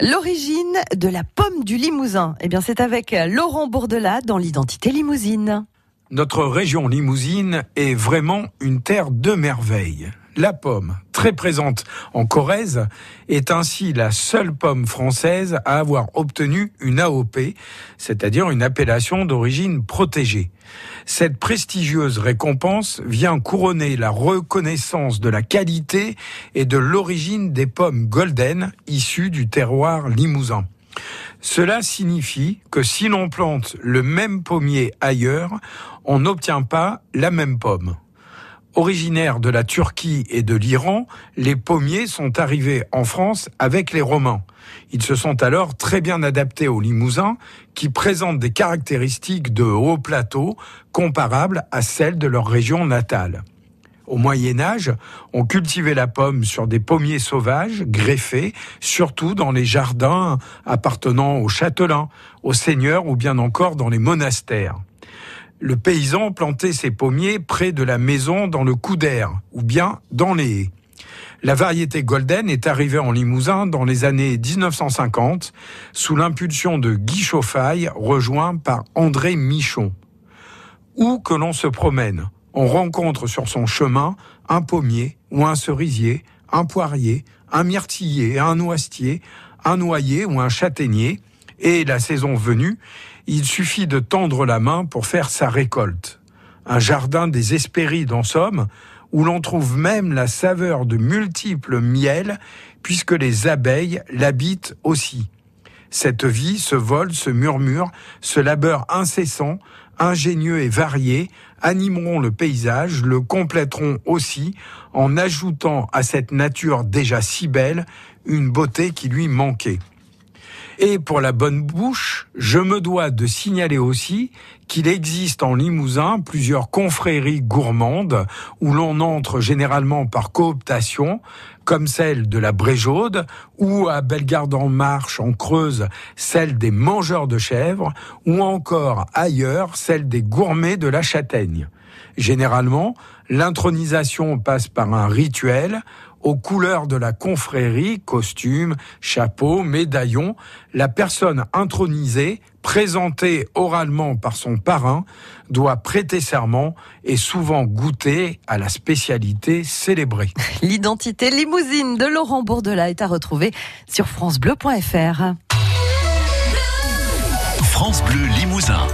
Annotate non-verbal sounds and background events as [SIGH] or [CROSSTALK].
L'origine de la pomme du Limousin, eh bien c'est avec Laurent Bourdelat dans l'identité limousine. Notre région limousine est vraiment une terre de merveilles. La pomme, très présente en Corrèze, est ainsi la seule pomme française à avoir obtenu une AOP, c'est-à-dire une appellation d'origine protégée. Cette prestigieuse récompense vient couronner la reconnaissance de la qualité et de l'origine des pommes golden issues du terroir limousin. Cela signifie que si l'on plante le même pommier ailleurs, on n'obtient pas la même pomme. Originaires de la Turquie et de l'Iran, les pommiers sont arrivés en France avec les Romains. Ils se sont alors très bien adaptés aux limousins qui présentent des caractéristiques de haut plateau comparables à celles de leur région natale. Au Moyen Âge, on cultivait la pomme sur des pommiers sauvages, greffés, surtout dans les jardins appartenant aux châtelains, aux seigneurs ou bien encore dans les monastères le paysan plantait ses pommiers près de la maison dans le couder ou bien dans les haies. La variété Golden est arrivée en Limousin dans les années 1950 sous l'impulsion de Guy Chauffaille, rejoint par André Michon. Où que l'on se promène, on rencontre sur son chemin un pommier ou un cerisier, un poirier, un myrtillier, un noisetier, un noyer ou un châtaignier, et la saison venue, il suffit de tendre la main pour faire sa récolte. Un jardin des Hespérides en somme, où l'on trouve même la saveur de multiples miels, puisque les abeilles l'habitent aussi. Cette vie, ce vol, ce murmure, ce labeur incessant, ingénieux et varié, animeront le paysage, le compléteront aussi en ajoutant à cette nature déjà si belle une beauté qui lui manquait. Et pour la bonne bouche, je me dois de signaler aussi qu'il existe en Limousin plusieurs confréries gourmandes où l'on entre généralement par cooptation, comme celle de la Bréjaude, ou à Bellegarde en Marche, en Creuse, celle des mangeurs de chèvres, ou encore ailleurs, celle des gourmets de la Châtaigne. Généralement, l'intronisation passe par un rituel aux couleurs de la confrérie, costume, chapeau, médaillon, la personne intronisée, présentée oralement par son parrain, doit prêter serment et souvent goûter à la spécialité célébrée. [LAUGHS] L'identité limousine de Laurent Bourdelat est à retrouver sur francebleu.fr. France Bleu Limousin.